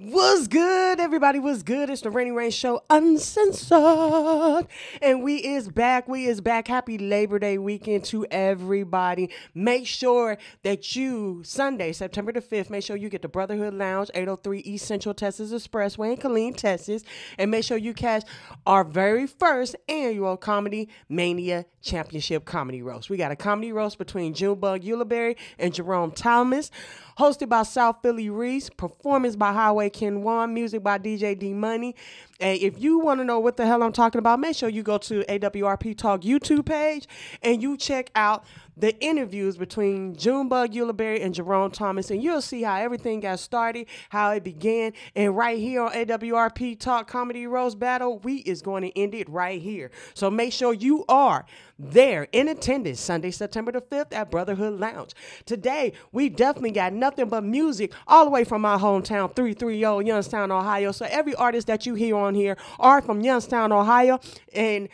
Was good, everybody was good. It's the Rainy Rain Show Uncensored. And we is back. We is back. Happy Labor Day weekend to everybody. Make sure that you, Sunday, September the 5th, make sure you get the Brotherhood Lounge, 803 East Central Texas Expressway in Killeen, Texas. And make sure you catch our very first annual Comedy Mania Championship Comedy Roast. We got a comedy roast between Junebug Uliberry and Jerome Thomas hosted by South Philly Reese, performance by Highway Ken Wan, music by DJ D Money. And if you want to know what the hell I'm talking about, make sure you go to AWRP Talk YouTube page and you check out the interviews between Junebug Uliberry and Jerome Thomas, and you'll see how everything got started, how it began. And right here on AWRP Talk Comedy Rose Battle, we is going to end it right here. So make sure you are there in attendance Sunday, September the 5th at Brotherhood Lounge. Today, we definitely got nothing but music all the way from my hometown, 330 Youngstown, Ohio. So every artist that you hear on here are from Youngstown, Ohio. And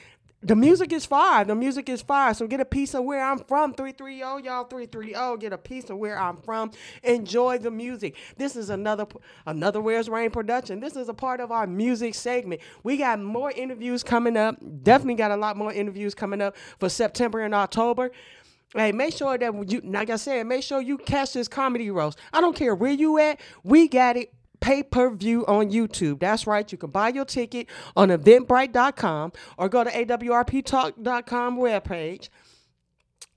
the music is fire. The music is fire. So get a piece of where I'm from. 330, y'all 330. Get a piece of where I'm from. Enjoy the music. This is another another Where's Rain production. This is a part of our music segment. We got more interviews coming up. Definitely got a lot more interviews coming up for September and October. Hey, make sure that you, like I said, make sure you catch this comedy roast. I don't care where you at. We got it pay per view on YouTube. That's right. You can buy your ticket on eventbrite.com or go to awrptalk.com webpage.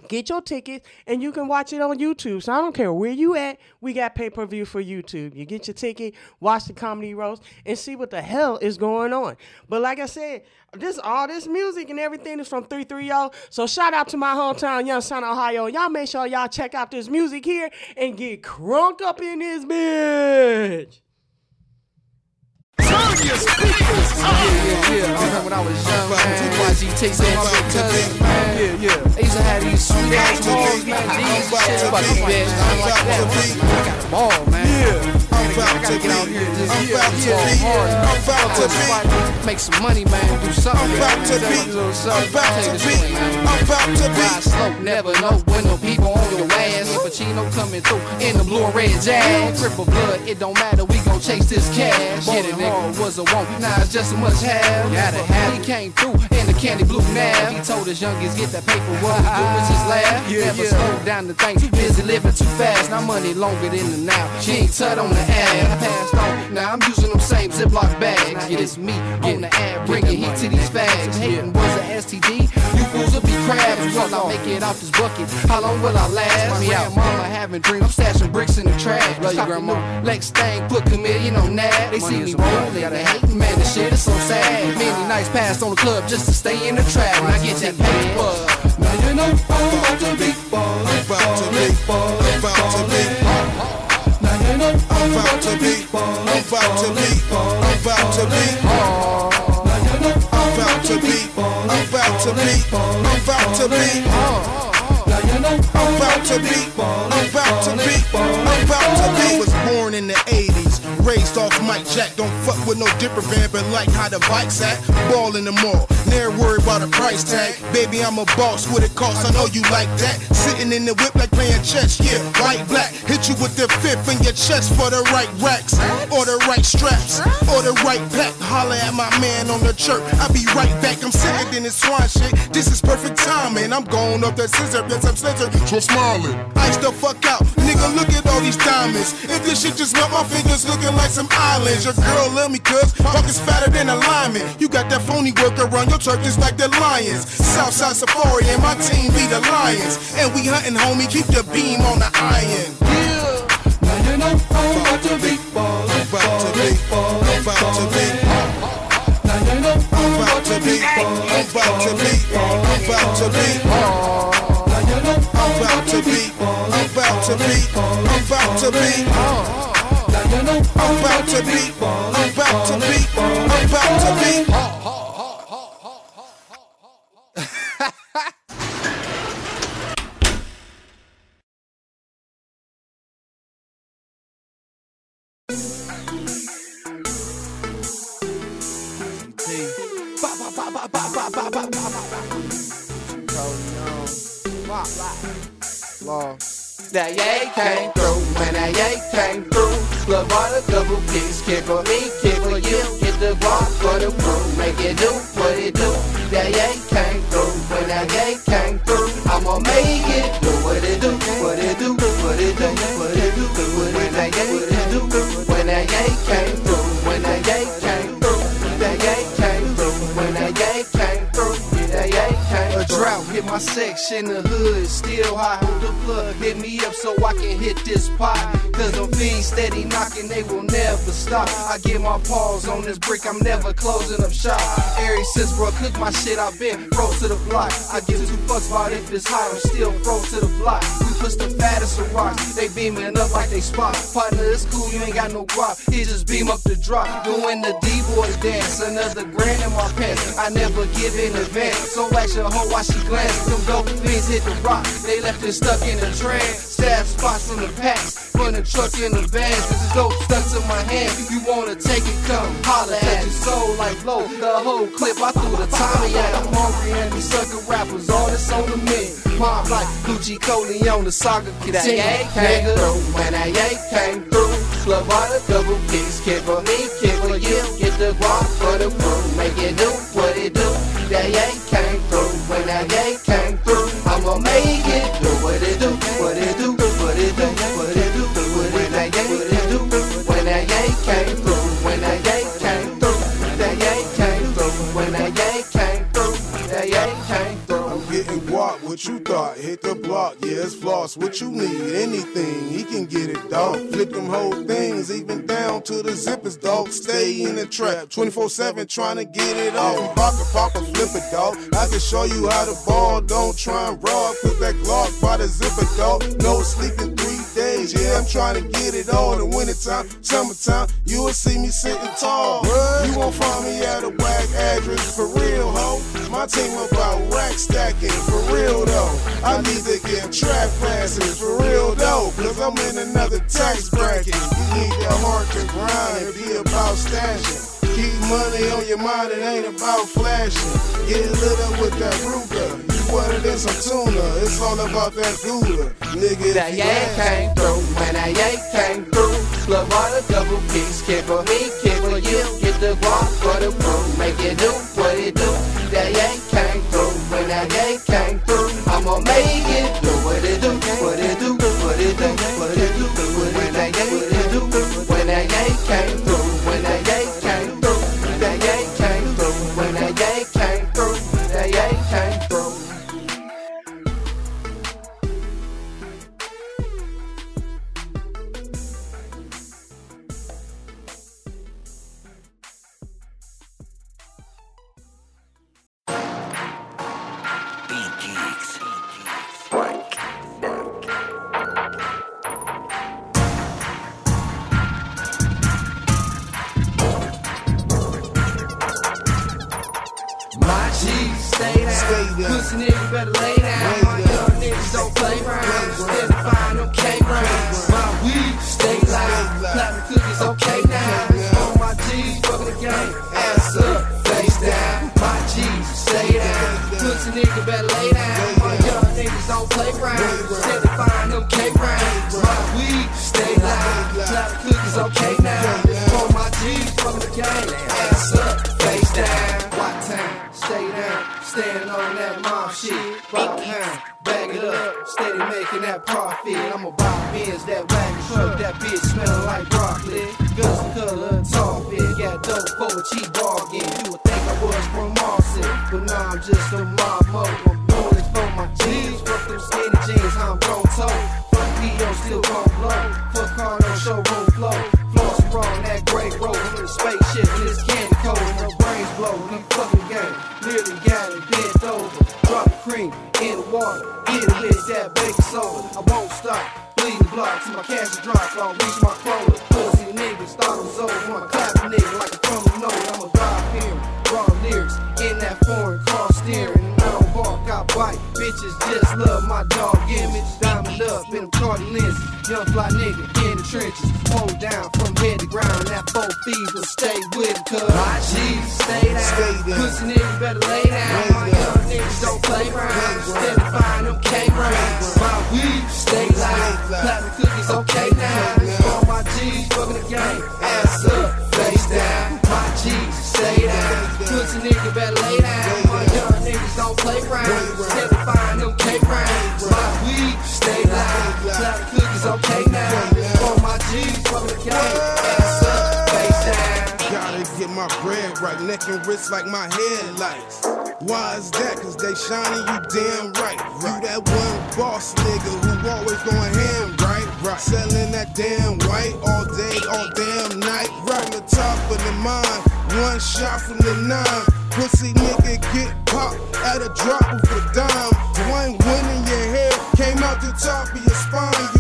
Get your ticket and you can watch it on YouTube. So I don't care where you at, we got pay per view for YouTube. You get your ticket, watch the comedy roast, and see what the hell is going on. But like I said, this all this music and everything is from 330. So shout out to my hometown, Youngstown, Ohio. Y'all make sure y'all check out this music here and get crunk up in this bitch. Turn your speakers. Yeah, yeah, yeah. I remember when I was young, man. YG takes on my big man. Yeah, yeah. I used to have these sweet ass balls, man. These shit about to be bad. I like that. I got them all, man. Yeah. I gotta get out here and just yeah, yeah. I'm about to be. Make some money, man. Do something. I'm about to be. I'm about to be. I'm about to be. Slow, never know when the people on your ass. Pacino coming through in the blue and red jazz. Cripple blood, it don't matter. We gon' chase this cash. Get it, nigga. Was a want, now it's just a must have. Gotta have. He came through in the candy blue nav. He told us youngins get that paper. What we do is just laugh. Never slow down the thing. Too busy living too fast. Now money longer than the now. She ain't tut on the ass Passed on. Now I'm using them same Ziploc bags. Yeah, it's me on the ad, bringing heat to these fags. Hating was a STD. You fools will be crabs. Will I make it out this bucket? How long will I last? Me out, mama having dreams. I'm stashing bricks in the trash. Love you, grandma. Lex Stang, put chameleon on that. They see me rolling, they hating, man. this shit is so sad. Many nights passed on the club just to stay in the trap. When I get that paper. Now you know I'm about to be ballin', ballin', ballin', ballin'. I'm about to be, I'm about to be, I'm about to be. I'm about to be, I'm about to be, I'm about to be. I'm about to be, I'm about to be, I'm about to be. I Was born in the 80s, raised off Mike Jack. Don't fuck with no dipper van, but like how the bike's at. Ball in the mall, never worry about a price tag. Baby, I'm a boss, what it costs, I know you like that. Sitting in the whip like playing chess, yeah, white black. Hit you with the fifth in your chest for the right racks, or the right straps, or the right pack. Holler at my man on the chirp, I'll be right back. I'm sitting in this swine shit, this is perfect timing. I'm going up that scissor, yes, I'm scissor, so smiling. Ice the fuck out, nigga, look at all these diamonds. If this shit just melt my fingers looking like some islands. Your girl love me cuz pockets fatter than a lineman. You got that phony work around your just like the lions. Southside Safari and my team be the lions. And we hunting, homie, keep the beam on the iron. Yeah. Now you know I'm about to be ballin', ballin', ballin', ballin'. Now you know I'm about to be ballin', I'm about to be, I'm about to be. Now you know I'm about to be, I'm about to be, I'm about to be. I'm about to be, I'm about to be, I'm about to be. That yay came through. When that yay came through. Love bought a double piece. Kid for me, kid for you. Get the guap for the crew. Make it do what it do. That yay came through. When that yay came through. I'ma make it do what it do. What it do. What it do. What it do. When that yay came through. When that yay came through. When that yay came through. Through. When that yay came through. That yay came A drought hit my section, the hood still hot. Hold the plug, hit me up so I can hit this pot. Cause them fiends steady knocking, they will never stop. I get my paws on this brick, I'm never closing up shop. Ever since bro cook my shit, I've been froze to the block. I give two fucks about if it's hot, I'm still froze to the block. We push the fattest of rocks, they beaming up like they spot. Partner, it's cool, you ain't got no guap. He just beam up the drop. Doing the D-boy dance, another grand in my pants. I never give in advance. So ask your hoe why she glance. Them dope fiends hit the rock. They left it stuck in a trance. Stab spots in the packs. From the truck in the vans. It's dope stuck to my hand. You wanna take it, come holla at your soul like flow. The whole clip, I threw the Tommy at. I'm hungry and these sucker rappers. All this on the menu. Mom like Gucci Coleon, the saga came through, when that yay came through. Club bought a double piece, kid for me, kid for you. Get the guap for the crew, make it do what it do. Came through, when that yay came through. I'ma make it do what it do, the block, yeah, it's floss. What you need? Anything, he can get it, dog. Flip them whole things, even down to the zippers, dog. Stay in the trap, 24 7, trying to get it off. Baka, papa, flip it, dog. I can show you how to ball, don't try and rob. Put that Glock by the zipper, dog. No sleeping three days, yeah, I'm trying to get it all. In the wintertime, summertime, you will see me sitting tall. You won't find me at a whack address, for real, ho. My team about rack stacking, for real, though. I need to get trap passes, for real, though. Cause I'm in another tax bracket. You need that heart to grind and be about stashing. Keep money on your mind, it ain't about flashing. Get lit up with that Ruger. You wanted in some tuna, it's all about that Gouda. Nigga, That yay came through, when that yay came through. Club bought a double piece, kid for me, kid for you. Get the guap for the crew, make it do but now I'm just a mob mo. I'm doing this for my G's, fuck them skinny jeans, I'm gon' toe. Fuck P.O. still gon' blow, fuck car no showroom flow. Trenches. Hold down from head to ground. That four will stay with him, cuz my G's stay down. Stay down. Pussy niggas better lay down. My young niggas don't play around. Steady find them K rounds. My weed wrist like my headlights. Why is that? Cause they shining, you damn right. You that one boss nigga who always going ham, right? Right. Selling that damn white all day, all damn night. Right on the top of the mind, one shot from the nine. Pussy nigga get popped at a drop of a dime. One win in your head came out the top of your spine.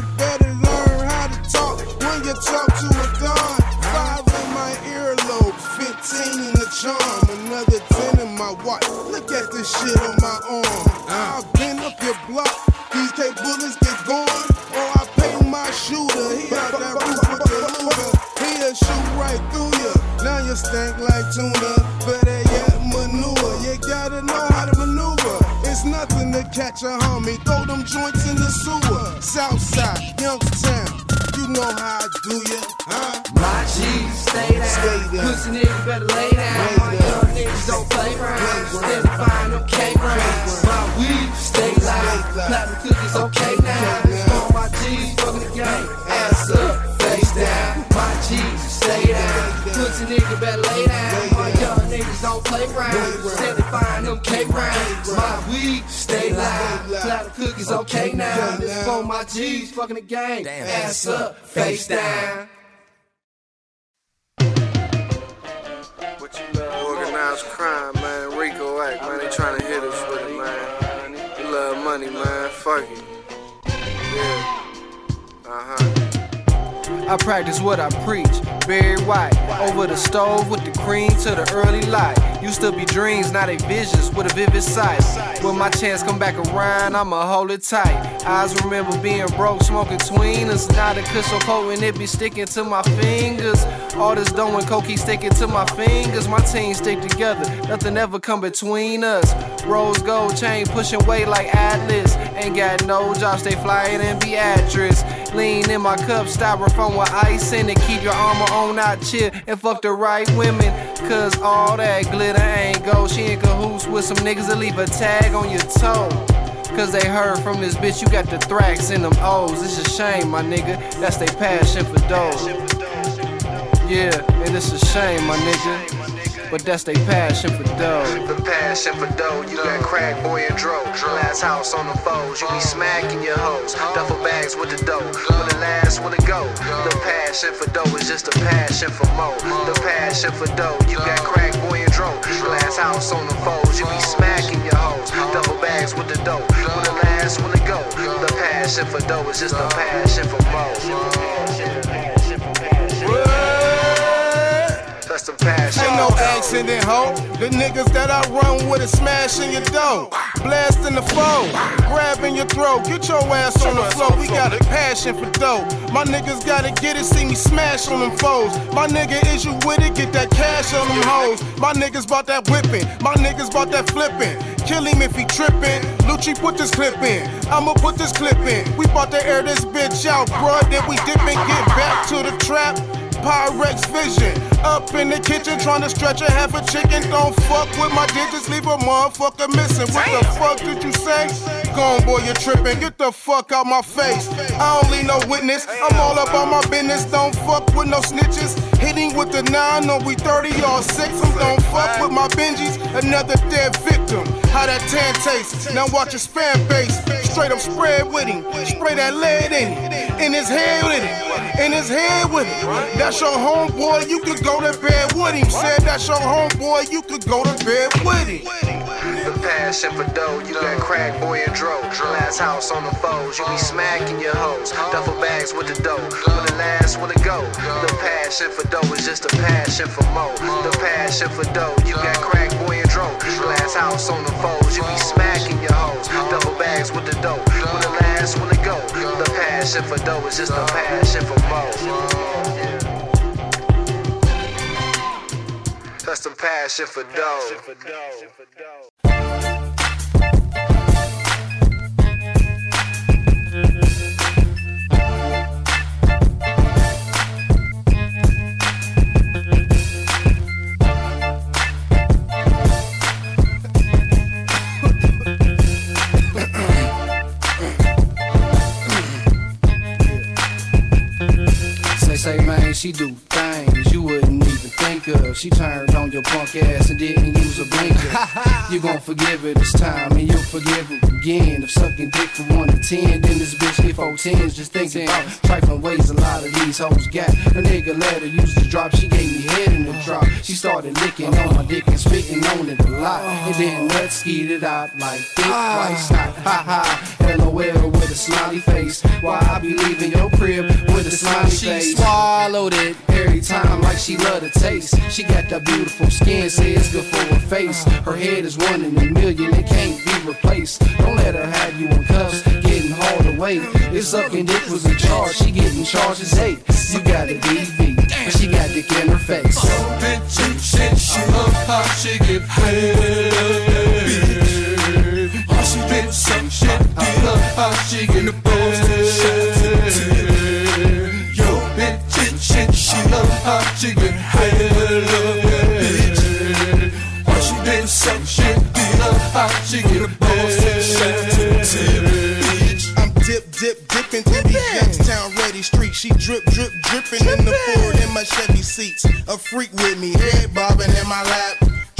At this shit on my arm. I've been up your block, these K bullets get gone. Or I pay my shooter, he out that roof with the Luger. He'll shoot right through you. Now you stink like tuna, better yet manure. You gotta know how to maneuver. It's nothing to catch a homie. Throw them joints in the sewer. Southside, Youngstown, you know how I do ya, huh? My G's stay down. Stay down. Pussy niggas better lay niggas don't play around. Steady find them K rounds. My weed stay loud. Platinum cookies okay now. This For my G's fucking the game. Ass up, face down. Organized crime, man. Rico Act, man. They trying to hit us with it, man. We love money, man. Fuck it. I practice what I preach. Barry White over the stove with the cream to the early light. Used to be dreams, now they visions with a vivid sight. When my chance come back around, I'ma hold it tight. Eyes remember being broke, smoking tweeners. Now the kush so potent, it be sticking to my fingers. All this dough and coke keep sticking to my fingers. My team stick together, nothing ever come between us. Rose gold chain pushing weight like Atlas. Ain't got no job, stay flying and Beatrice. Lean in my cup, styrofoam with ice in it. Keep your armor on out, chill, and fuck the right women. Cause all that glitter ain't gold. She in cahoots with some niggas that leave a tag on your toe. Cause they heard from this bitch, you got the thrax in them O's. It's a shame, my nigga. That's they passion for dough. Yeah, and it's a shame, my nigga. But that's they passion for dough. The passion for dough, you got crack, boy, and dro. Last house on the foes, you be smacking your hoes. Duffel bags with the dough, when the last one to go. The passion for dough is just a passion for mo. The passion for dough, you got crack, boy, and dro. Last house on the foes, you be smacking your hoes. Duffel bags with the dough, when the last one to go. The passion for dough is just a passion for mo. That's the passion. Ain't no accident, ho. The niggas that I run with is smashing your dough, blasting the foe, grabbing your throat. Get your ass on the floor. We got a passion for dough. My niggas gotta get it, see me smash on them foes. My nigga, is you with it? Get that cash on them hoes. My niggas bought that whipping. My niggas bought that flipping. Kill him if he trippin'. Lucci put this clip in. I'ma put this clip in. We bought to air this bitch out, bruh. Then we dip and get back to the trap. Pyrex vision. Up in the kitchen trying to stretch a half a chicken. Don't fuck with my digits, leave a motherfucker missing. What the fuck did you say? Gone boy, you're tripping. Get the fuck out my face. I don't leave no witness. I'm all up on my business. Don't fuck with no snitches. With the nine, no, we 30 or six. em. Don't fuck with my Benjis. Another dead victim. How that tan tastes. Now watch his fan base. Straight up spread with him. Spray that lead in him. in his head with it, in his head with it. That's your homeboy, you could go to bed with him. Said that's your homeboy, you could go to bed with him. Passion for dough, you got crack boy and dro. Last house on the foes, you be smacking your hoes. Duffel bags with the dough, when the last to go. The passion for dough is just a passion for mo. The passion for dough, you got crack boy and dro. Glass house on the foes, you be smacking your hoes. Duffel bags with the dough, when the last to go. The passion for dough is just a passion for mo. That's the passion for dough. Say, man, she do things you wouldn't She turned on your punk ass and didn't use a blinker. you gon' forgive her this time and you'll forgive her again. If sucking dick from 1 to 10, then this bitch get four tens. Just think about trifling ways a lot of these hoes got. A nigga let her use the drop, she gave me head in the oh. drop. She started licking on my dick and spitting on it a lot. And then nuts it out like thick white ah. snot. Ha ha, LOL with a smiley face. Why I be leaving your crib with a smiley She face. swallowed it. Every time like she love the taste. She got that beautiful skin, say it's good for her face. Her head is one in a million, it can't be replaced. Don't let her have you in cuffs, getting hauled away. It's sucking dick was in charge, she getting charges eight. You got a DV, but she got dick in her face. Bitch and shit, she love how she get paid. I love how she get paid. Yo, bitch and shit, she love how she get paid. How she did some shit, I love how she get paid. I'm dip, dip, dipping through these Youngstown ready streets. She drip, drip, dripping in the Ford in my Chevy seats. A freak with me, head bobbing in my lap.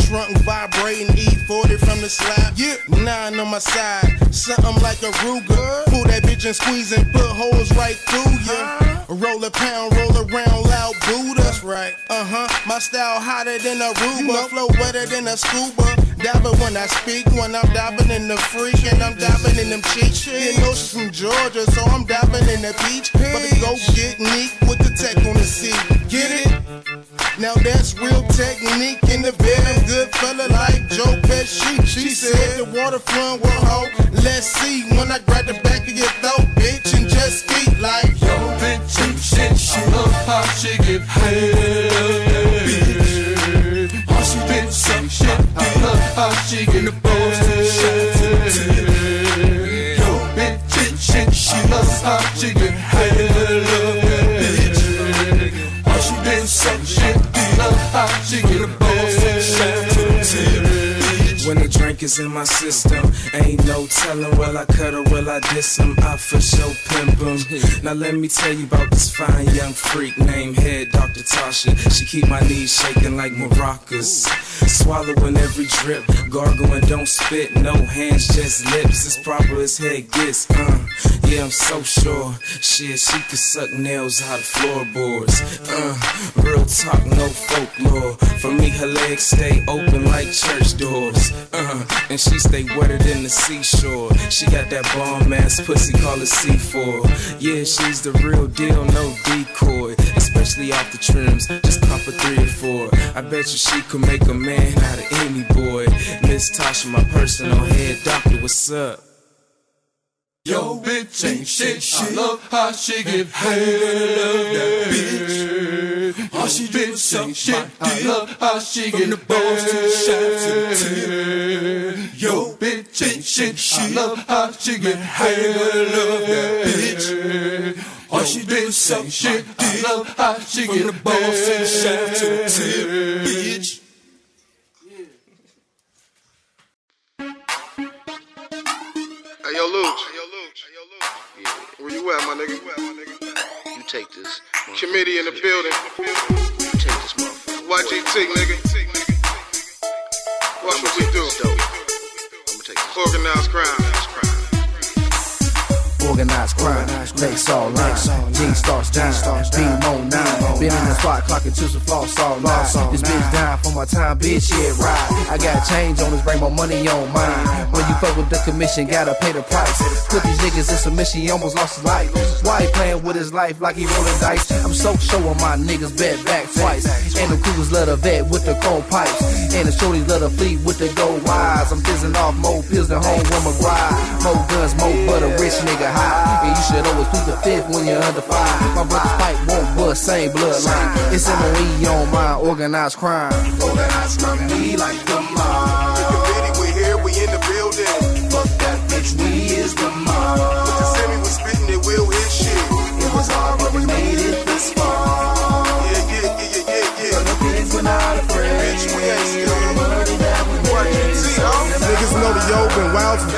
Trunk vibrating, E40 from the slab. Yeah, nine on my side, something like a Ruger. Pull that bitch and squeeze and put holes right through ya. Roll a pound, roll around loud Buddha. That's right. Uh huh. My style hotter than a Ruba, flow wetter than a scuba. Dabber when I speak, when I'm diving in the freak and I'm diving in them cheeks. You know she's from Georgia, so I'm diving in the beach. But go get neat with the tech on the seat. Get it? Now that's real technique in the bed. Good fella like Joe Pesci. She said the waterfront will hold. Let's see when I grab the back of your throat, bitch, and just eat like Yo, bitch and shit, she love how she get paid. How she did some shit, I love how she get paid. Yo, bitch and shit, she love how she get paid. I love how she get paid. When the drink is in my system, ain't no telling. Will I cut or will I diss him? I for sure pimp him. Now let me tell you about this fine young freak named Head Dr. Tasha. She keep my knees shaking like maracas. Swallowing every drip, gargling, don't spit, no hands, just lips. As proper as head gets, uh. Yeah, I'm so sure. Shit, she could suck nails out of floorboards. Uh, real talk, no folklore. For me, her legs stay open like church doors. Uh, and she stay wetter than the seashore. She got that bomb ass pussy called a C4. Yeah, she's the real deal, no decoy. Especially off the trims, just cop a three or four. I bet you she could make a man out of any boy. Miss Tasha, my personal head doctor, what's up? Yo, bitch ain't shit. I love how she get paid. bitch. How she bitch ain't shit. I love how she get paid. Yo, bitch ain't shit. I love how she get paid. bitch. How she bitch ain't shit. I love how she get paid. bitch. Hey yo, Luch. Where you at, my nigga? Where You take this. Committee in the building. You take this motherfucker. YGT, nigga. Watch what we do. I'm gonna take this. Organized crime. Organized crime. Next all line, G starts down, beam on nine. Been in the spot, clocking to some floss all night. This bitch dying for my time, bitch, yeah, right. I got change on this, bring my money on mine. When you fuck with the commission, gotta pay the price. Put these niggas in submission, he almost lost his life. Why he playing with his life like he rolling dice? I'm so sure my niggas bet back twice. And the cougars love the vet with the chrome pipes. And the shorties love the fleet with the gold wires. I'm fizzing off more pills than home with McGuire. More guns, more butter, rich nigga high. And you should always plead the fifth when you're under five. My brother's fight won't bust, same bloodline. It's MOE on my organized crime. Organized crime, we like the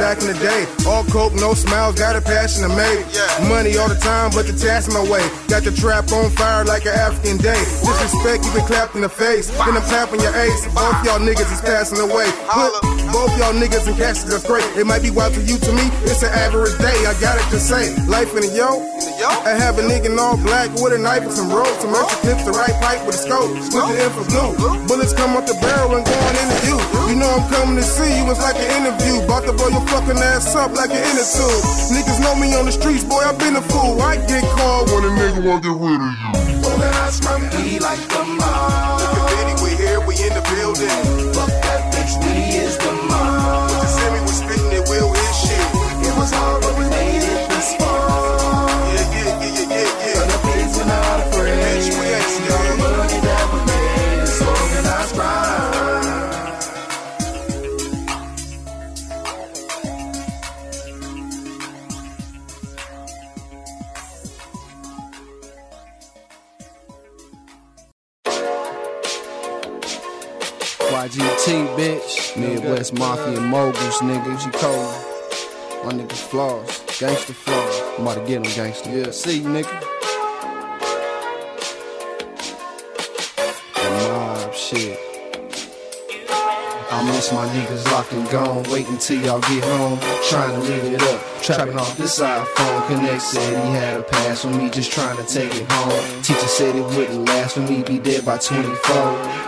back in the day. All coke, no smiles, got a passion to make. Money all the time, but the task my way. Got the trap on fire like an African day. Disrespect, you been clapped in the face. Then I'm tapping your ace. Both y'all niggas is passing away. Put both y'all niggas in caskets, that's great. It might be wild to you, to me, it's an average day. I got it to say. Life in the yo. I have a nigga in all black with a knife and some ropes. Some extra clips, the right pipe with a scope. With the info blue. Bullets come out the barrel and going into you. You know I'm coming to see you, it's like an interview. About to blow your fucking ass up like an inner tube. Niggas know me on the streets, boy, I've been a fool. I get called when a nigga want to get rid of you. Organized crime, we like the mob. The committee, we here, we in the building. Fuck YGT, bitch. Midwest Mafia moguls, nigga. G Cole. My niggas flaws. Gangsta flaws. I'm about to get them, gangsta. Yeah, see, nigga. The mob shit. I miss my niggas locked and gone. Waiting till y'all get home. Trying to live it up. Trapping off this iPhone. Connect said he had a pass for me, just trying to take it home. Teacher said it wouldn't last for me, be dead by 24.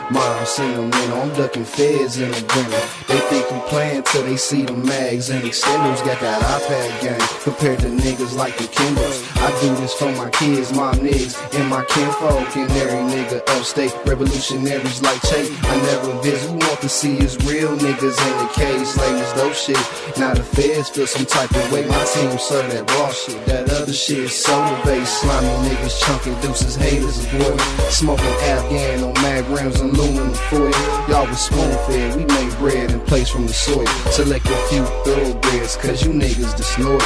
Mom seen them, you I'm ducking feds in the grinning. They think I'm playing till they see the mags and extenders. Got that iPad game compared to niggas like the Kindles. I do this for my kids, my niggas, and my kinfolk. And every nigga upstate, revolutionaries like Che. I never visit, want to see is real niggas in the cage. Slavers, those shit. Now the feds feel some type of way. My team serve that raw shit. That other shit is soda based. Slimy niggas chunking deuces, haters, boy. Smoking Afghan on mag rims and aluminum foil. Y'all was spoon fed. We made bread and plates from the soil. Select a few thoroughbreds, cause you niggas disloyal.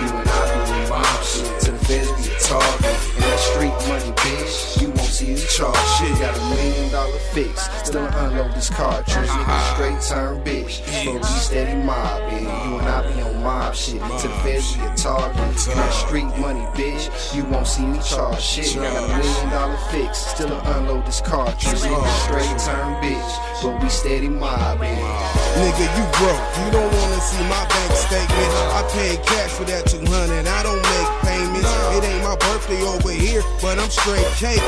You and I doing mob shit. To the feds be a. And that street money, bitch. You see the charge shit. Got a million dollar fix. Still unload this cartridge. Nigga uh-huh. straight turn bitch. But we steady mobbing. You and I be on mob shit. To the feds be a target. And that street money, bitch. You won't see me charge shit. Got a million dollar fix. Still unload this cartridge. Nigga straight turn bitch. But we steady mobbing. Nigga, you broke. You don't wanna see my bank statement. I paid cash for that 200. I don't make It ain't my birthday over here, but I'm straight caking.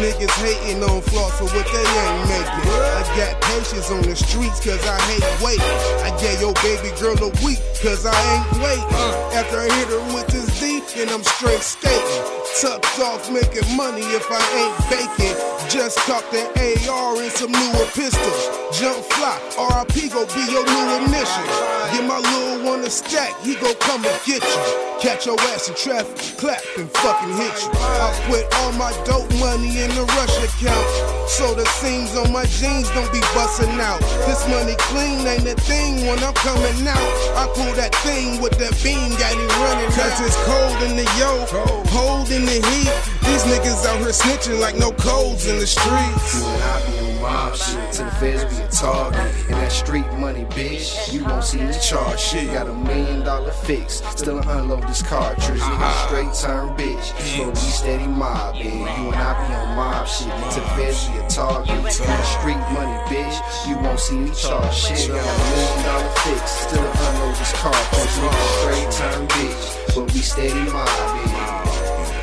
Niggas hating on flaws for what they ain't making. I got patience on the streets cause I hate waiting. I gave your baby girl a week cause I ain't waiting. Uh. After I hit her with this D, then I'm straight skating. Tucked off making money if I ain't baking. Just caught the AR and some newer pistols. Jump fly, RIP go be your new initial. Get my little one a stack, he gon' come and get you. Catch your ass in traffic, clap and fucking hit you. I put all my dope money in the rush account. So the seams on my jeans don't be busting out. This money clean ain't a thing when I'm coming out. I pull that thing with that beam, got it running. Cause it's cold in the yo, cold in the heat. These niggas out here snitching like no codes in the streets. You and I be mob shit. To the feds be a target. And that street money, bitch. You won't see me charge shit. Got a million dollar fix. Still unload this cartridge. Nigga uh-huh. straight turn bitch. But we steady mobbing. You and I be on mob shit. To the feds be a target. Got street money, bitch. You won't see me charge shit. Got a million dollar fix. Still unload this cartridge. Nigga straight turn bitch. But we steady mobbing.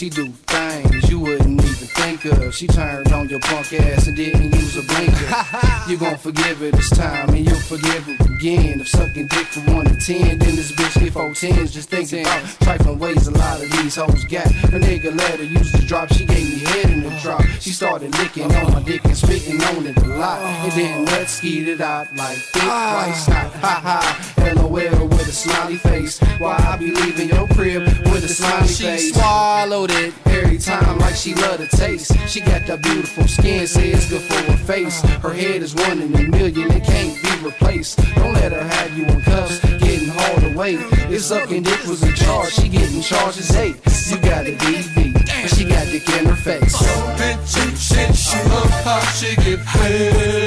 She do things you wouldn't even think of. She turned on your punk ass and didn't use a blinker. you gon' forgive her this time and you'll forgive her again. If sucking dick for one to ten, then this bitch get four tens. Just thinking about trifling ways a lot of these hoes got. A nigga let her use the drop, she gave me head in the drop. She started licking on my dick and spitting on it a lot. And then let's skeet it out like thick ah. white snot. Ha ha, LOL with a smiley face. Why I be leaving your crib with a smiley She face? swallowed it. Every time, like she love the taste. She got that beautiful skin, say it's good for her face. Her head is one in a million, it can't be replaced. Don't let her have you in cuffs, getting hauled away. If sucking dick was in charge, she getting charges eight. You got a DV, and she got dick in her face. bitch and shit. She love how she get paid.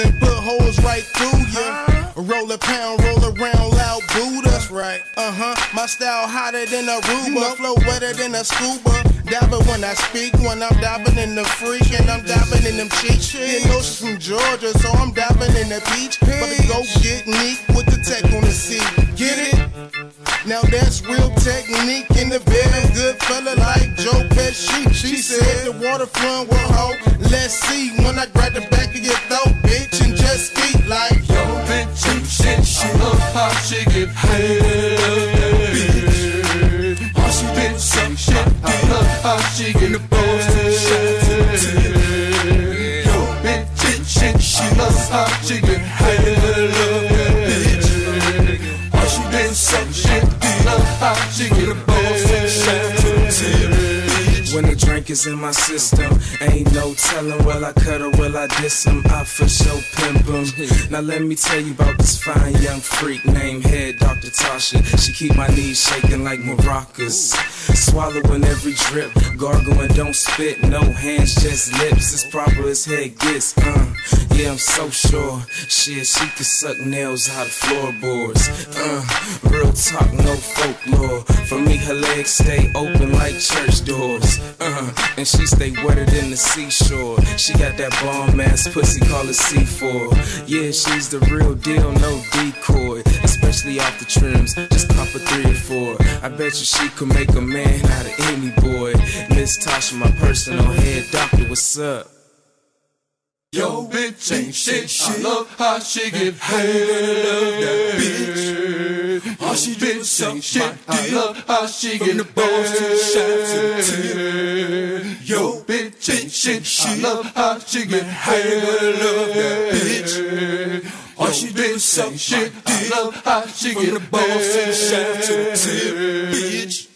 And put holes right through ya. Roll a pound, roll around loud Buddha. That's right. Uh huh. My style hotter than a Ruba, flow wetter than a scuba. Dabber when I speak, when I'm dabbing in the freak and I'm dabbing in them cheeks. You know she's from Georgia, so I'm dabbing in the peach. But go get neat with the tech on the seat. Get it? Now that's real technique in the bed. Good fella like Joe Pesci. She said the water flowing will hold. Let's see when I grab the back of your shit. She love how she get paid. How she did some shit. I love how she get paid. Yo, bitch and shit. She loves how she get paid. How she did some shit. I love how she get paid. When the drink is in my system, ain't no telling will I cut or will I diss him. I for sure pimp him. Now let me tell you about this fine young freak named Head Dr. Tasha. She keep my knees shaking like maracas. Swallowing every drip, gargling, don't spit, no hands, just lips. As proper as head gets, uh. Yeah, I'm so sure. Shit, she can suck nails out of floorboards. Uh, real talk, no folklore. For me, her legs stay open like church doors. Uh, and she stay wetter than the seashore. She got that bomb ass pussy, call it C4. Yeah, she's the real deal, no decoy. Especially off the trims, just pop a three or four. I bet you she could make a man out of any boy. Miss Tasha, my personal head doctor, what's up? Yo, bitch ain't shit. I love how she get paid. Bitch. How she did some shit. I love how she get the balls to the shaft to paid. Yo, bitch ain't shit. I love how she get paid. Bitch. How she did some shit. I love how she get paid. Bitch.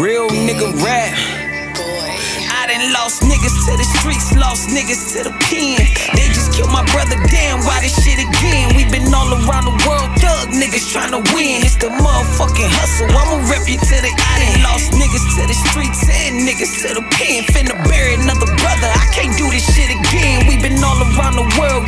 Real nigga rap. I done lost niggas to the streets, lost niggas to the pen. They just killed my brother, damn, why this shit again? We been all around the world, thug niggas tryna win. It's the motherfucking hustle, I'ma rep you to the end. I done lost niggas to the streets and niggas to the pen. Finna bury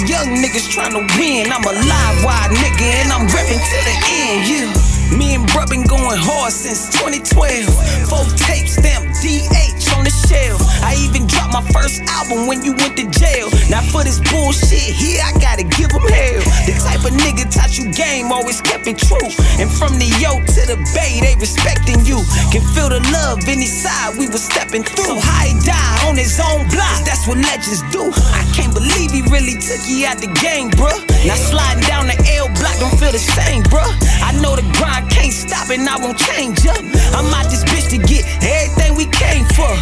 young niggas trying to win. I'm a live wide nigga and I'm reppin' to the end, yeah. Me and bruh been going hard since 2012. Four tape stamp DH on the shelf. I even dropped my first album when you went to jail. Now for this bullshit here, I gotta give them hell. The type of nigga taught you game, always kept it true. And from the yo to the bay, they respecting you. Can feel the love any side we was stepping through. So he die on his own block, that's what legends do. I can't believe he really took you out the game, bruh. Now sliding down the L block don't feel the same, bruh. I know the grind can't stop and I won't change up. I'm out this bitch to get everything we came for.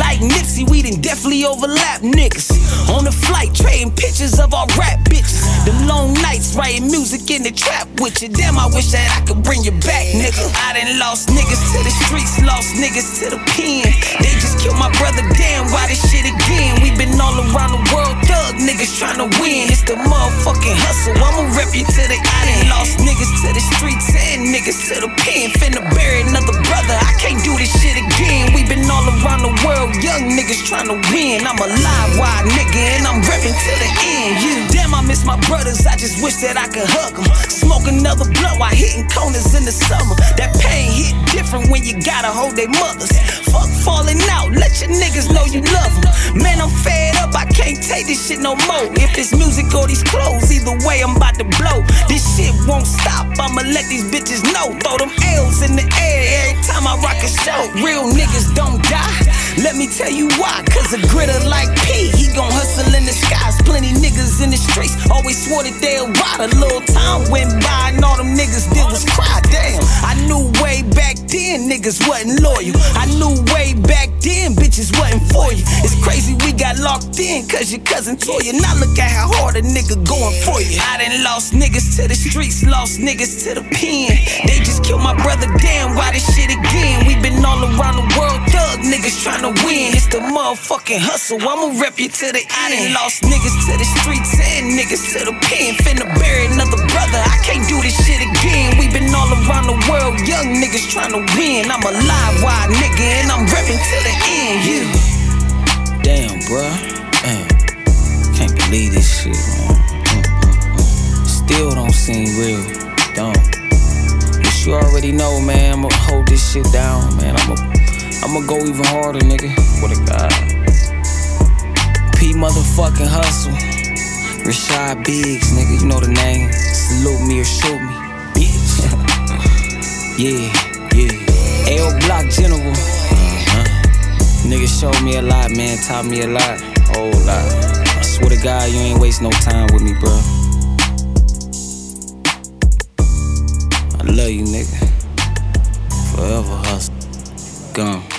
Like Nipsey, we done definitely overlap niggas. On the flight, trading pictures of our rap bitches. The long nights writing music in the trap with you. Damn, I wish that I could bring you back, nigga. I done lost niggas to the streets, lost niggas to the pen. They just killed my brother, damn, why this shit again? We been all around the world, thug niggas trying to win. It's the motherfucking hustle, I'ma rep you to the I done lost niggas to the streets and niggas to the pen. Finna bury another brother, I can't do this shit again. We been all around the world, young niggas trying to win. I'm a live wide nigga and I'm reppin' to the end. Yeah. Damn, I miss my brothers, I just wish that I could hug them. Smoke another blunt while hitting corners in the summer. That pain hit different when you gotta hold their mothers. Fuck falling out, let your niggas know you love them. Man, I'm fed up, I can't take this shit no more. If it's music or these clothes, either way, I'm about to blow. This shit won't stop, I'ma let these bitches know. Throw them L's in the air every time I rock a show. Real niggas don't die. Let me tell you why, cause a gritter like P, he gon' hustle in the skies. Plenty niggas in the streets always swore that they'll ride. A little time went by and all them niggas did was cry. Damn, I knew way back then niggas wasn't loyal. I knew way back then bitches wasn't for you. It's crazy we got locked in cause your cousin you. Now look at how hard a nigga going for you. I done lost niggas to the streets, lost niggas to the pen. They just killed my brother, damn, why this shit again? We been all around the world, thug niggas trying to win. It's the motherfucking hustle, I'ma rep you to the end. I done lost niggas to the streets and niggas to the pen. Finna bury another brother, I can't do this shit again. We been all around the world, young niggas trying to win. I'm a live wide nigga and I'm reppin' to the end, yeah. Damn, bruh. Damn. Can't believe this shit, man. Mm, mm, mm. Still don't seem real. Don't. But you already know, man. I'ma hold this shit down, man. I'ma, I'ma go even harder, nigga. What a god. P motherfucking hustle. Rashad Biggs, nigga. You know the name. Salute me or shoot me, bitch. yeah, yeah. L Block General. Uh-huh. Nigga showed me a lot, man. Taught me a lot. Whole lot. I swear to God, you ain't waste no time with me, bro. I love you, nigga. Forever hustle. Gone.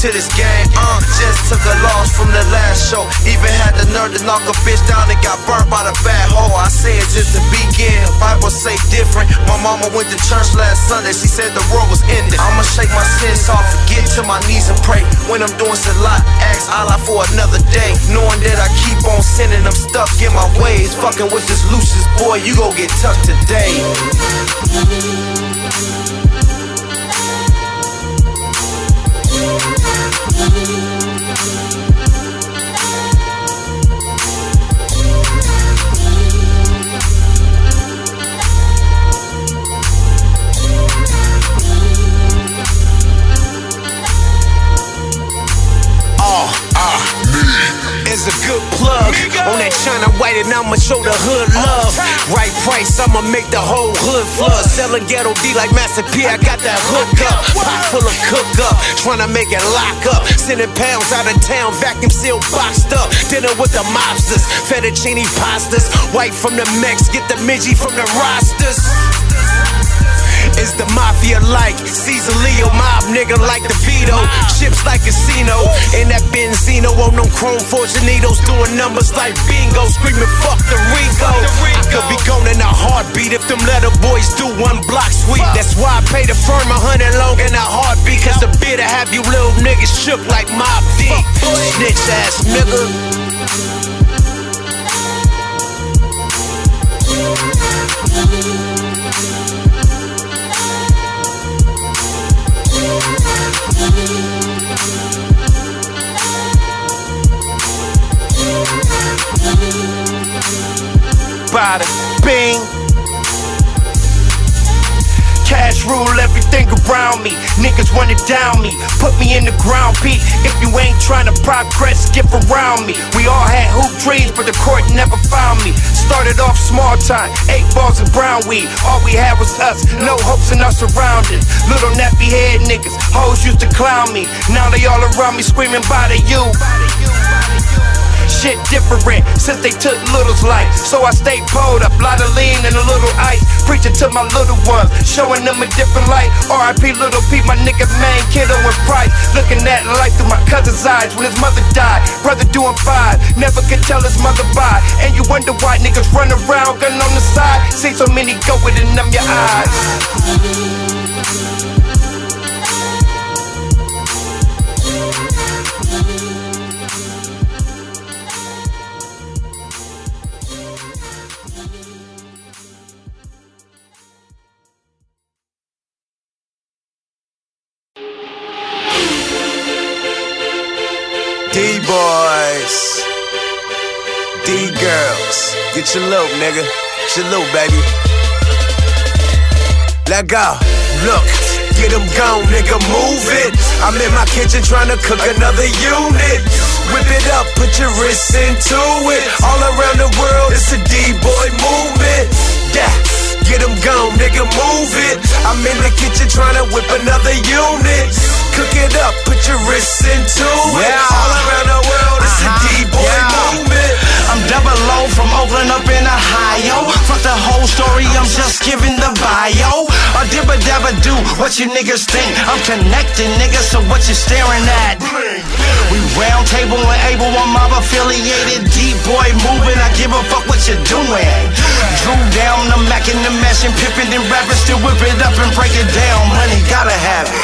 To this game. Uh, just took a loss from the last show. Even had the nerve to knock a bitch down and got burnt by the bad hole. I say just the begin. Bible say different. My mama went to church last Sunday. She said the world was ending. I'ma shake my sins off, get to my knees and pray. When I'm doing salat, ask Allah for another day. Knowing that I keep on sinning, I'm stuck in my ways. Fucking with this Lucius boy, you gon' get tucked today ah good plug. On that China white and I'ma show the hood love. Right price, I'ma make the whole hood flood. Selling ghetto D like Master P, I got that hook up. Pot full of cook up, tryna make it lock up. Sending pounds out of town, vacuum seal boxed up. Dinner with the mobsters, fettuccine pastas. White from the Mex, get the midgie from the rosters. Is the mafia like Caesar Leo mob nigga like the Vito? Ships like casino. In that Benzino on them chrome Fortunitos doing numbers like bingo, screaming fuck the Rico. I could be gone in a heartbeat if them letter boys do one block sweep. That's why I pay the firm a hundred long in a heartbeat. Cause the beer to have you little niggas shook like Mobb Deep. Snitch ass nigga. Bada bing. Cash rule everything around me. Niggas wanna down me, put me in the ground beat. If you ain't trying to progress, skip around me. We all had hoop dreams, but the court never found me. Started off small time, eight balls of brown weed. All we had was us, no hopes in our surroundings. Little nappy head niggas, hoes used to clown me. Now they all around me screaming, body you. Shit different since they took little's life. So I stay pulled up, lot of lean and a little ice. Preaching to my little ones, showing them a different light. RIP Little P, my nigga man, kiddo and price. Looking at life through my cousin's eyes when his mother died. Brother doing fine, never could tell his mother bye. And you wonder why niggas run around, gun on the side. See so many go with it, numb your eyes. D boys, D girls, get your loop, nigga. Get your loop, baby. Let go. Look, get them gone, nigga. Move it. I'm in my kitchen trying to cook another unit. Whip it up, put your wrists into it. All around the world, it's a D-boy movement. Yeah. Get them gone, nigga, move it. I'm in the kitchen trying to whip another unit. Cook it up, put your wrists into it. Yeah. All around the world, it's a uh-huh. D-boy Yeah. movement. I'm double low from Oakland up in Ohio. Fuck the whole story, I'm just giving the bio. Or dibba dabba do what you niggas think. I'm connecting niggas, so what you staring at? We round table and able, I'm mob affiliated. Deep boy moving, I give a fuck what you're doing. Drew down the Mac and the mesh and pippin' and rapping, still whip it up and break it down. Money gotta have it.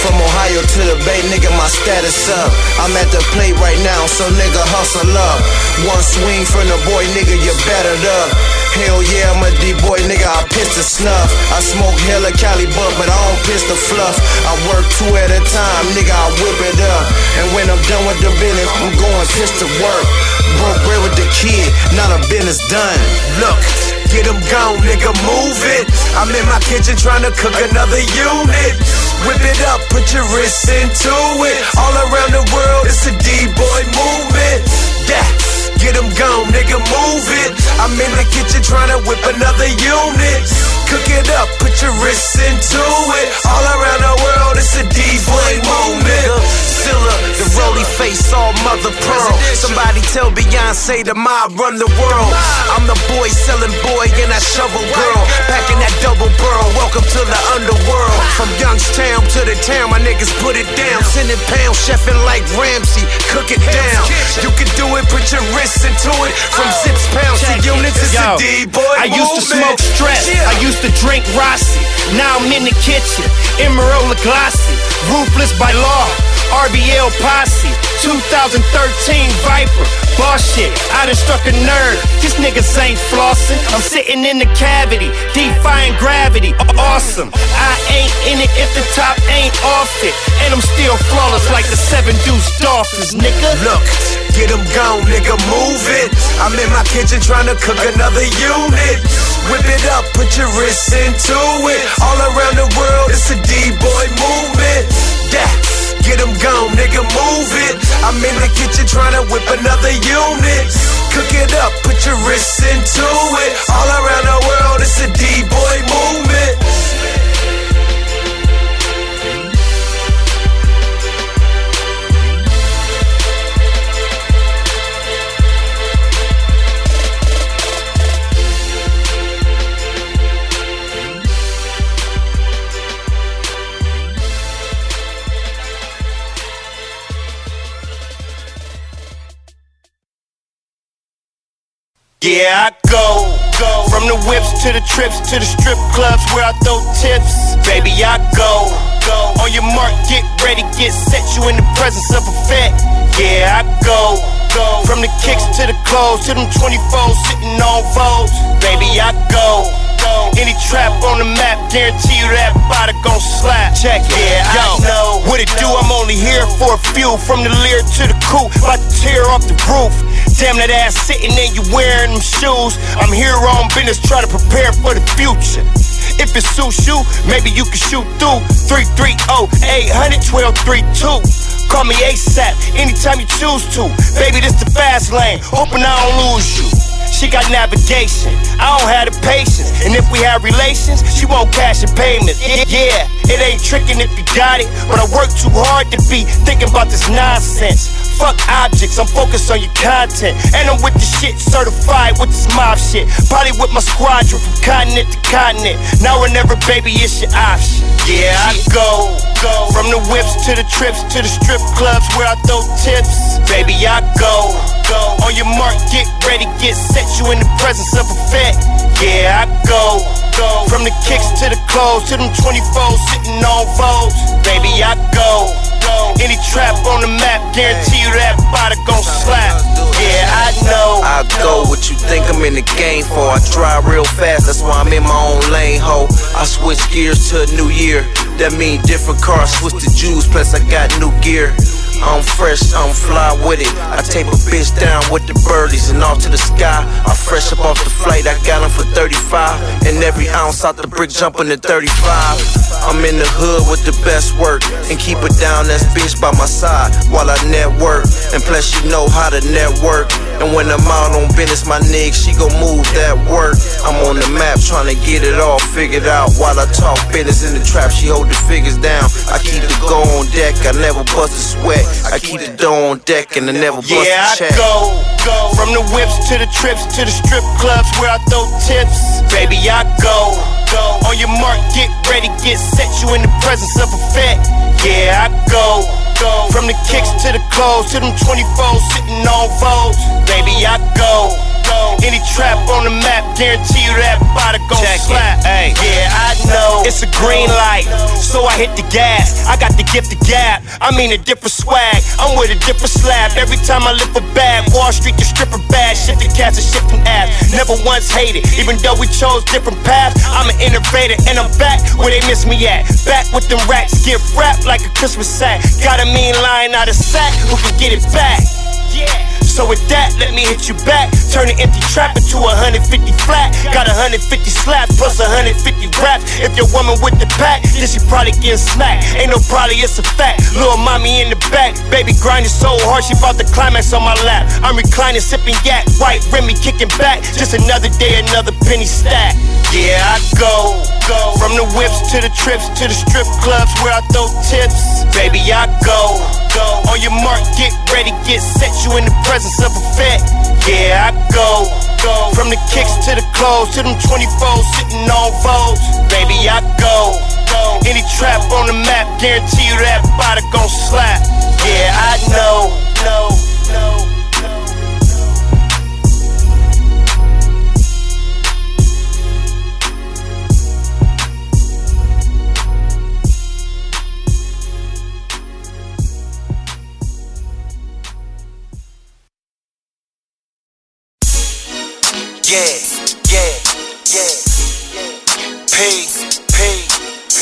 From Ohio to the Bay, nigga, my status up. I'm at the plate right now, so nigga, hustle up. One swing from the boy, nigga, you battered up. Hell yeah, I'm a D-boy, nigga, I piss the snuff. I smoke hella Cali bud, but I don't piss the fluff. I work two at a time, nigga, I whip it up. And when I'm done with the business, I'm going piss to work. Broke bread with the kid, not a business done. Look, get them gone, nigga, move it. I'm in my kitchen trying to cook another unit. Whip it up, put your wrists into it. All around the world, it's a D-boy whip another unit. Cook it up, put your wrists into it. Mother pearl. Somebody tell Beyonce the mob run the world. I'm the boy selling boy and I shovel girl. Back in that double burl. Welcome to the underworld. From Youngstown to the town, my niggas put it down. Sending pounds, chefing like Ramsay. Cook it down. You can do it, put your wrists into it. From zips, pounds to units, it's a D-boy I used to smoke stress. I used to drink Rossi. Now I'm in the kitchen. Emerald Glassy. Ruthless by law. RBL Posse. 2013 Viper. Boss shit. I done struck a nerve. These niggas ain't flossing. I'm sitting in the cavity. Defying gravity. Awesome. I ain't in it if the top ain't off it. And I'm still flawless like the seven deuce Dolphins, nigga. Look, get them gone, nigga, move it. I'm in my kitchen trying to cook another unit. Whip it up, put your wrists into it. All around the world, it's a D-boy movement. Yeah. Get them gone, nigga, move it. I'm in the kitchen trying to whip another unit. Listen to it. All around the world, it's a D-boy movement. Yeah, I go, go from the whips to the trips to the strip clubs where I throw tips. Baby, I go, go on your mark, get ready, get set. You in the presence of a vet. Yeah, I go, go from the kicks to the clothes to them 24s sitting on foes. Baby, I go. go. Any trap on the map, guarantee you that body gon' slap. Check it, yeah, Yo, I know. What it do? I'm only here for a few. From the Lear to the coupe, about to tear off the roof. Damn that ass sitting there, you wearing them shoes. I'm here on business, trying to prepare for the future. If it suits you, maybe you can shoot through 330 800 1232. Call me ASAP anytime you choose to. Baby, this the fast lane. Hoping I don't lose you. She got navigation, I don't have the patience. And if we have relations, she won't cash in payments. Yeah, it ain't tricking if you got it. But I work too hard to be thinking about this nonsense. Fuck objects, I'm focused on your content. And I'm with the shit, certified with this mob shit. Probably with my squadron from continent to continent. Now or never, baby, it's your option. Yeah, I go, go. From the whips to the trips to the strip clubs where I throw tips. Baby, I go, go. On your mark, get ready, get in the presence of a vet. Yeah, I go, go. From the kicks to the clothes to them 24s sitting on foes. Baby, I go, go. Any trap on the map, guarantee you that body gon' slap. Yeah, I know. I go what you think I'm in the game for. I drive real fast, that's why I'm in my own lane, ho. I switch gears to a new year. That mean different cars, switch the Jews, plus I got new gear. I'm fresh, I'm fly with it. I tape a bitch down with the birdies and off to the sky. I fresh up off the flight, I got them for 35. And every ounce out the brick jumping to 35. I'm in the hood with the best work. And keep it down, that's bitch by my side while I network. And plus, you know how to network. And when I'm out on business, my nigga, she gon' move that work. I'm on the map trying to get it all figured out while I talk business in the trap. She hold the figures down. I keep the go on deck, I never bust a sweat. I keep the dough on deck and I never bust Yeah, a check. I go, go. From the whips to the trips to the strip clubs where I throw tips. Baby, I go, go. On your mark, get ready, get set. You in the presence of a vet. Yeah, I go, go. From the kicks to the clothes to them 24s sitting on foes. Baby, I go, Any trap on the map, guarantee you that body gon' slap. Hey, yeah, I know. It's a green light, so I hit the gas. I got the gift of gab. I mean a different swag. I'm with a different slab. Every time I lift a bag, Wall Street the stripper bag. Shifting cats and shifting ass. Never once hated, even though we chose different paths. I'm an innovator and I'm back where they miss me at. Back with them racks, get wrapped like a Christmas sack. Got a mean line out of sack, who can get it back? Yeah. So with that, let me hit you back. Turn an empty trap into a 150 flat. Got a 150 slaps plus a 150 raps. If your woman with the pack, then she probably getting smacked. Ain't no probably, it's a fact. Little mommy in the back, baby grinding so hard she bought the climax on my lap. I'm reclining, sipping yak, white Remy kicking back. Just another day, another penny stack. Yeah, I go, go from the whips to the trips to the strip clubs where I throw tips. Baby, I go, go on your mark, get ready, get set. You in the presence of a vet. Yeah, I go, go from the kicks to the clothes to them 24s sitting on foes. Baby, I go, go any trap on the map, guarantee you that body gon' slap. Yeah, I know, no, no. Yeah, yeah, yeah. P, P, P.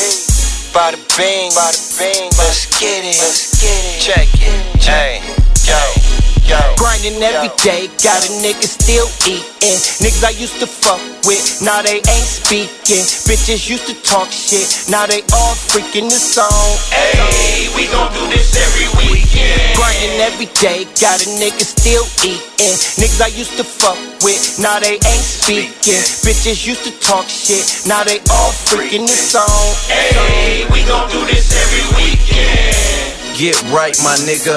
Bada bing, bada bing. Let's get it, let's get it. Check it, hey, yo, Grinding every day, got a nigga still eating. Niggas I used to fuck with, now they ain't speaking. Bitches used to talk shit, now they all freaking the song. Hey, we gon' do this every weekend. Grinding every day, got a nigga still eating. Niggas I used to fuck with, now they ain't speaking. Bitches used to talk shit, now they all freaking the song. Hey, we gon' do this every weekend. Get right, my nigga,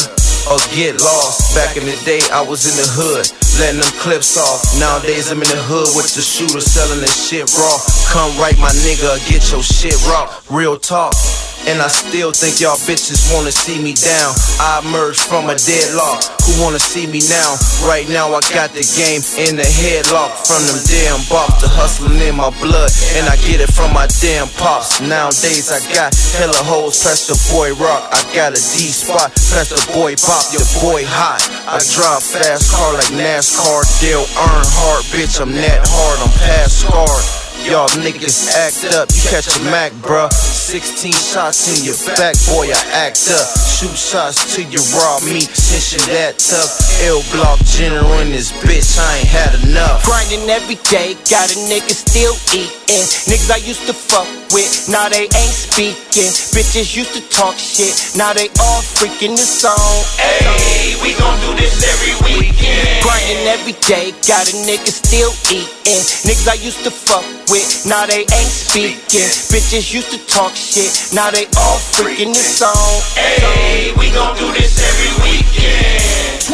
or get lost. Back in the day, I was in the hood, letting them clips off. Nowadays, I'm in the hood with the shooter selling this shit raw. Come right, my nigga, get your shit raw. Real talk. And I still think y'all bitches wanna see me down. I emerged from a deadlock. Who wanna see me now? Right now, I got the game in the headlock. From them damn bops, the hustling in my blood. And I get it from my damn pops. Nowadays, I got hella hoes. Press the boy rock. I got a D spot. Press the boy pop. Your boy hot. I drive fast car like NASCAR. Dale Earnhardt. Bitch, I'm that hard. I'm past scarred. Y'all niggas act up, you catch a Mac, bruh. 16 shots in your back, boy, I act up. Shoot shots to your raw meat, since you that tough. L block general in this bitch, I ain't had enough. Grinding every day, got a nigga still eating. Niggas I used to fuck with, now they ain't speaking. Bitches used to talk shit, now they all freaking the song. Hey, we gon' do this every weekend. Grinding every day, got a nigga still eating. Niggas I used to fuck with, now they ain't speaking. Bitches used to talk shit, now they all freaking the song. Hey, we gon' do this every weekend.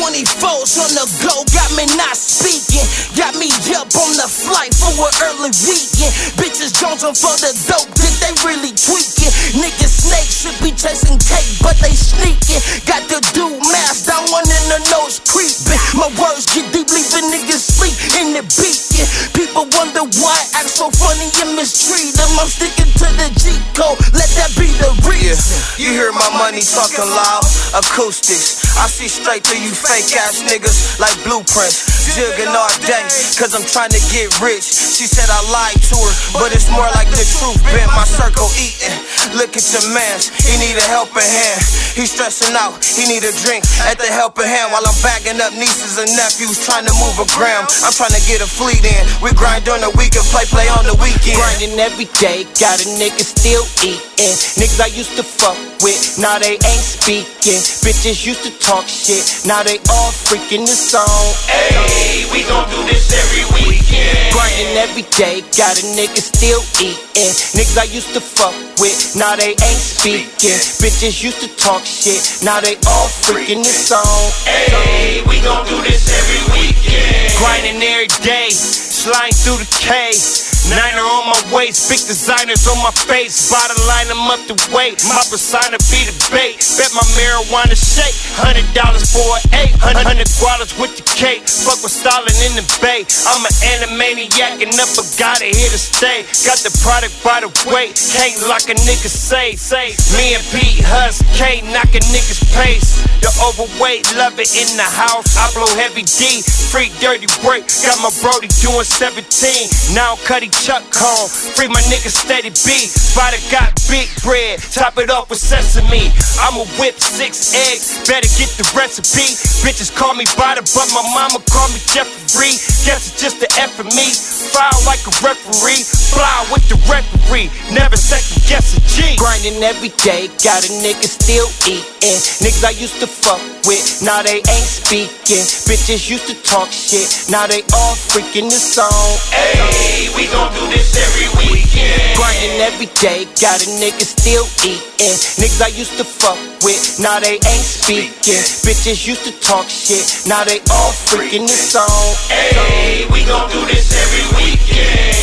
24s on the go, got me not speaking. Got me up on the flight for an early weekend. Bitches jonesing for the dope, did they really tweaking? Niggas snakes should be chasing cake, but they sneaking. Got the dude mask down, one in the nose creeping. My words get deep, leaving niggas sleep in the beacon. People wonder why I act so funny and mistreat them. I'm sticking to the G code, let that be the reason. You hear my money talking loud, acoustics. I see straight through you fake ass niggas like blueprints. Jigging all day, cause I'm trying to get rich. She said I lied to her, but it's more like the truth. Bent my circle eating. Look at your man, he need a helping hand. He's stressing out, he need a drink at the helping hand while I'm bagging up nieces and nephews trying to move a gram. I'm trying to get a fleet in. We grind during the week and play play on the weekend. Grinding every day, got a nigga still eating. Niggas I used to fuck with, now they ain't speaking. Bitches used to talk shit, now they all freaking the song. Hey, we gon' do this every weekend. Grinding every day, got a nigga still eating. Niggas I used to fuck with, now they ain't speaking. Bitches used to talk shit, now they all freaking the song. Hey, we gon' do this every weekend. Grinding every day, sliding through the cave. Niner on my waist, big designers on my face. Bottom line, I'm up to weight. My persona be the bait. Bet my marijuana shake. Hundred dollars for an eight. Hundred dollars with the cake. Fuck with Stalin in the bay. I'm an animaniac and up, but gotta here to stay. Got the product by the weight. Can't lock a nigga say, say. Me and Pete Hus, K knock a nigga's pace. The overweight, love it in the house. I blow heavy D, free dirty break. Got my Brody doing 17. Now Cuddy Chuck home. Free my nigga steady B. Body got big bread, top it off with sesame. I'ma whip six eggs, better get the recipe. Bitches call me Bada, but my mama call me Jeffrey. Guess it's just the F for me. Foul like a referee, fly with the referee. Never second guess a G. Grinding every day, got a nigga still eating. Niggas I used to fuck with, now they ain't speaking. Bitches used to talk shit, now they all freaking the song. Hey, we gon' do this every weekend. Grinding every day, got a nigga still eating. Niggas I used to fuck with, now they ain't speaking. Bitches used to talk shit, now they all freaking the song. Hey, we gon' do this every weekend.